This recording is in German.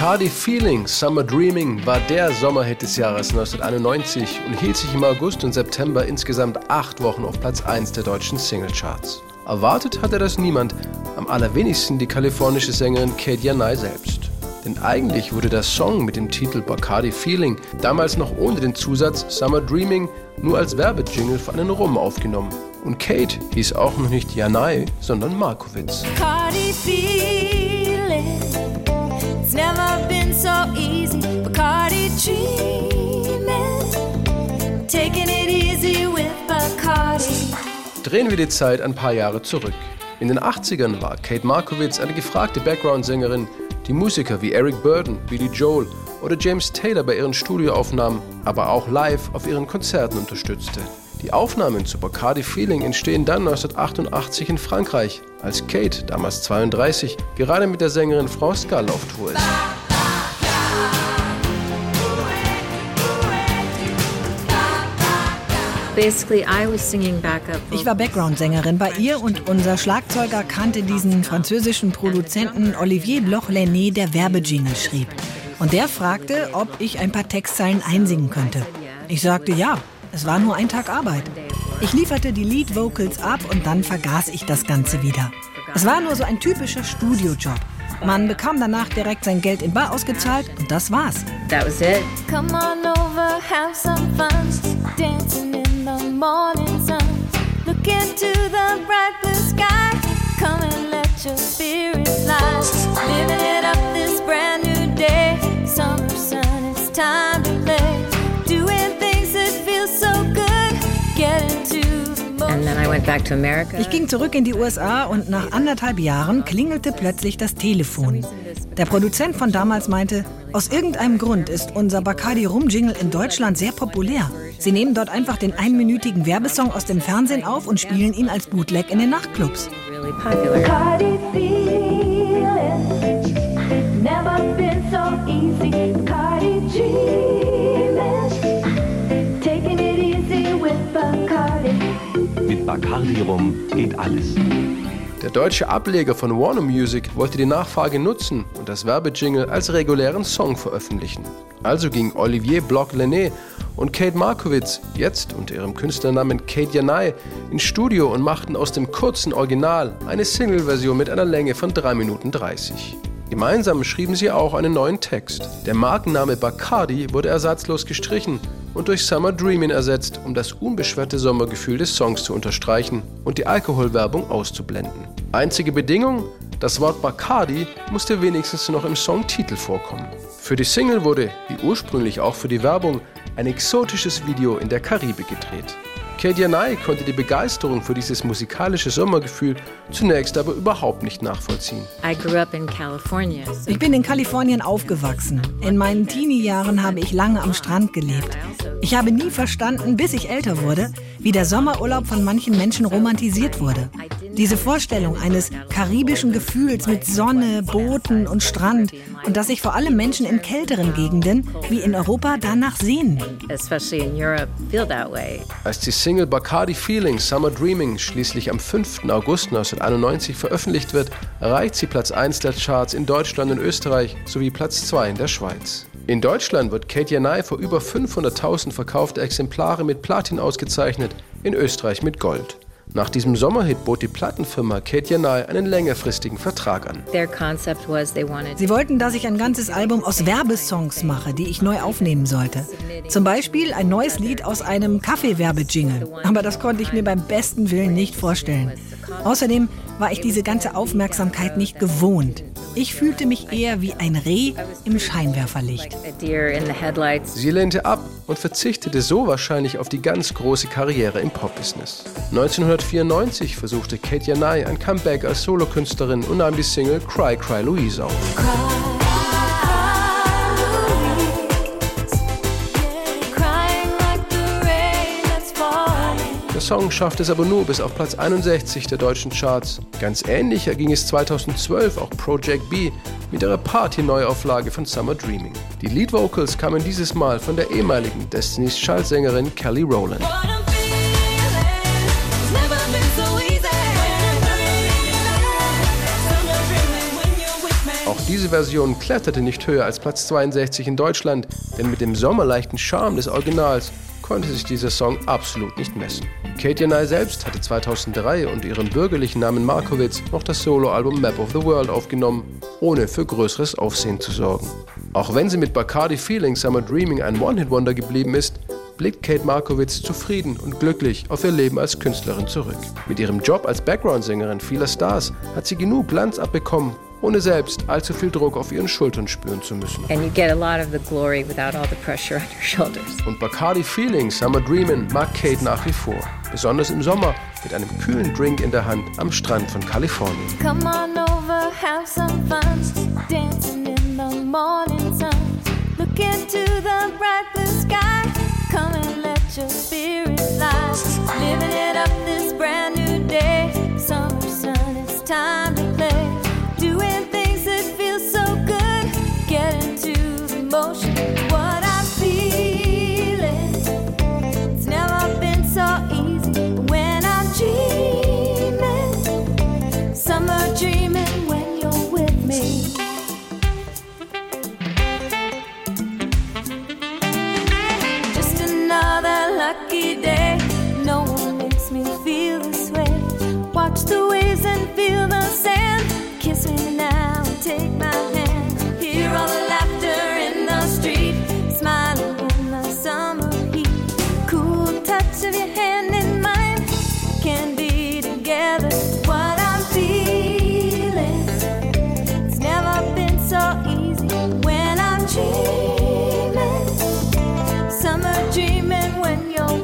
Bacardi Feeling Summer Dreaming war der Sommerhit des Jahres 1991 und hielt sich im August und September insgesamt acht Wochen auf Platz 1 der deutschen Singlecharts. Erwartet hatte das niemand, am allerwenigsten die kalifornische Sängerin Kate Yanai selbst. Denn eigentlich wurde der Song mit dem Titel Bacardi Feeling damals noch ohne den Zusatz Summer Dreaming nur als Werbejingle für einen Rum aufgenommen. Und Kate hieß auch noch nicht Janai, sondern Markowitz. Bacardi Feeling, so easy. Bacardi Dreaming, taking it easy with Bacardi. Drehen wir die Zeit ein paar Jahre zurück. In den 80ern war Kate Markowitz eine gefragte Background-Sängerin, die Musiker wie Eric Burden, Billy Joel oder James Taylor bei ihren Studioaufnahmen, aber auch live auf ihren Konzerten unterstützte. Die Aufnahmen zu Bacardi Feeling entstehen dann 1988 in Frankreich, als Kate, damals 32, gerade mit der Sängerin Frau Skull auf Tour ist. Ich war Background-Sängerin bei ihr und unser Schlagzeuger kannte diesen französischen Produzenten Olivier Bloch-Lenné, der Werbejingle schrieb. Und der fragte, ob ich ein paar Textzeilen einsingen könnte. Ich sagte ja, es war nur ein Tag Arbeit. Ich lieferte die Lead Vocals ab und dann vergaß ich das Ganze wieder. Es war nur so ein typischer Studiojob. Man bekam danach direkt sein Geld in Bar ausgezahlt und das war's. That was it. Come on over, have some fun, dancing in the morning sun. Look into the bright blue sky. Ich ging zurück in die USA und nach anderthalb Jahren klingelte plötzlich das Telefon. Der Produzent von damals meinte, aus irgendeinem Grund ist unser Bacardi Rum Jingle in Deutschland sehr populär. Sie nehmen dort einfach den einminütigen Werbesong aus dem Fernsehen auf und spielen ihn als Bootleg in den Nachtclubs. Bacardi Bacardi rum geht alles. Der deutsche Ableger von Warner Music wollte die Nachfrage nutzen und das Werbejingle als regulären Song veröffentlichen. Also ging Olivier Bloch-Lenné und Kate Markowitz, jetzt unter ihrem Künstlernamen Kate Janai, ins Studio und machten aus dem kurzen Original eine Single-Version mit einer Länge von 3 Minuten 30. Gemeinsam schrieben sie auch einen neuen Text. Der Markenname Bacardi wurde ersatzlos gestrichen und durch Summer Dreamin' ersetzt, um das unbeschwerte Sommergefühl des Songs zu unterstreichen und die Alkoholwerbung auszublenden. Einzige Bedingung, das Wort Bacardi musste wenigstens noch im Songtitel vorkommen. Für die Single wurde, wie ursprünglich auch für die Werbung, ein exotisches Video in der Karibik gedreht. Katie Nye konnte die Begeisterung für dieses musikalische Sommergefühl zunächst aber überhaupt nicht nachvollziehen. Ich bin in Kalifornien aufgewachsen. In meinen Teenie-Jahren habe ich lange am Strand gelebt. Ich habe nie verstanden, bis ich älter wurde, wie der Sommerurlaub von manchen Menschen romantisiert wurde. Diese Vorstellung eines karibischen Gefühls mit Sonne, Booten und Strand und dass sich vor allem Menschen in kälteren Gegenden wie in Europa danach sehnen. Als die Single Bacardi Feeling Summer Dreaming schließlich am 5. August 1991 veröffentlicht wird, erreicht sie Platz 1 der Charts in Deutschland und Österreich sowie Platz 2 in der Schweiz. In Deutschland wird Kate Janai für über 500.000 verkaufte Exemplare mit Platin ausgezeichnet, in Österreich mit Gold. Nach diesem Sommerhit bot die Plattenfirma Kate Yanai einen längerfristigen Vertrag an. Sie wollten, dass ich ein ganzes Album aus Werbesongs mache, die ich neu aufnehmen sollte. Zum Beispiel ein neues Lied aus einem Kaffeewerbejingle. Aber das konnte ich mir beim besten Willen nicht vorstellen. Außerdem war ich diese ganze Aufmerksamkeit nicht gewohnt. Ich fühlte mich eher wie ein Reh im Scheinwerferlicht. Sie lehnte ab und verzichtete so wahrscheinlich auf die ganz große Karriere im Popbusiness. 1994 versuchte Kate Yanai ein Comeback als Solokünstlerin und nahm die Single Cry Cry Louise auf. Der Song schaffte es aber nur bis auf Platz 61 der deutschen Charts. Ganz ähnlich erging es 2012 auch Project B mit ihrer Party-Neuauflage von Summer Dreaming. Die Lead Vocals kamen dieses Mal von der ehemaligen Destiny's Child-Sängerin Kelly Rowland. Diese Version kletterte nicht höher als Platz 62 in Deutschland, denn mit dem sommerleichten Charme des Originals konnte sich dieser Song absolut nicht messen. Katie Nye selbst hatte 2003 unter ihrem bürgerlichen Namen Markowitz noch das Soloalbum Map of the World aufgenommen, ohne für größeres Aufsehen zu sorgen. Auch wenn sie mit Bacardi Feeling Summer Dreaming ein One-Hit-Wonder geblieben ist, blickt Kate Markowitz zufrieden und glücklich auf ihr Leben als Künstlerin zurück. Mit ihrem Job als Background-Sängerin vieler Stars hat sie genug Glanz abbekommen ohne selbst allzu viel Druck auf ihren Schultern spüren zu müssen. Und Bacardi Feeling, Summer Dreamin' mag Kate nach wie vor, besonders im Sommer mit einem kühlen Drink in der Hand am Strand von Kalifornien. Come on over, have some fun, dancing in the morning sun. Look into the bright blue sky, come and let your spirit fly. Living it up lucky day. No one makes me feel this way. Watch the waves and feel the sand kiss me now take my hand. Hear all the laughter in the street, smiling in the summer heat. Cool touch of your hand in mine can be together. What I'm feeling, it's never been so easy when I'm dreaming. Summer dreaming when you're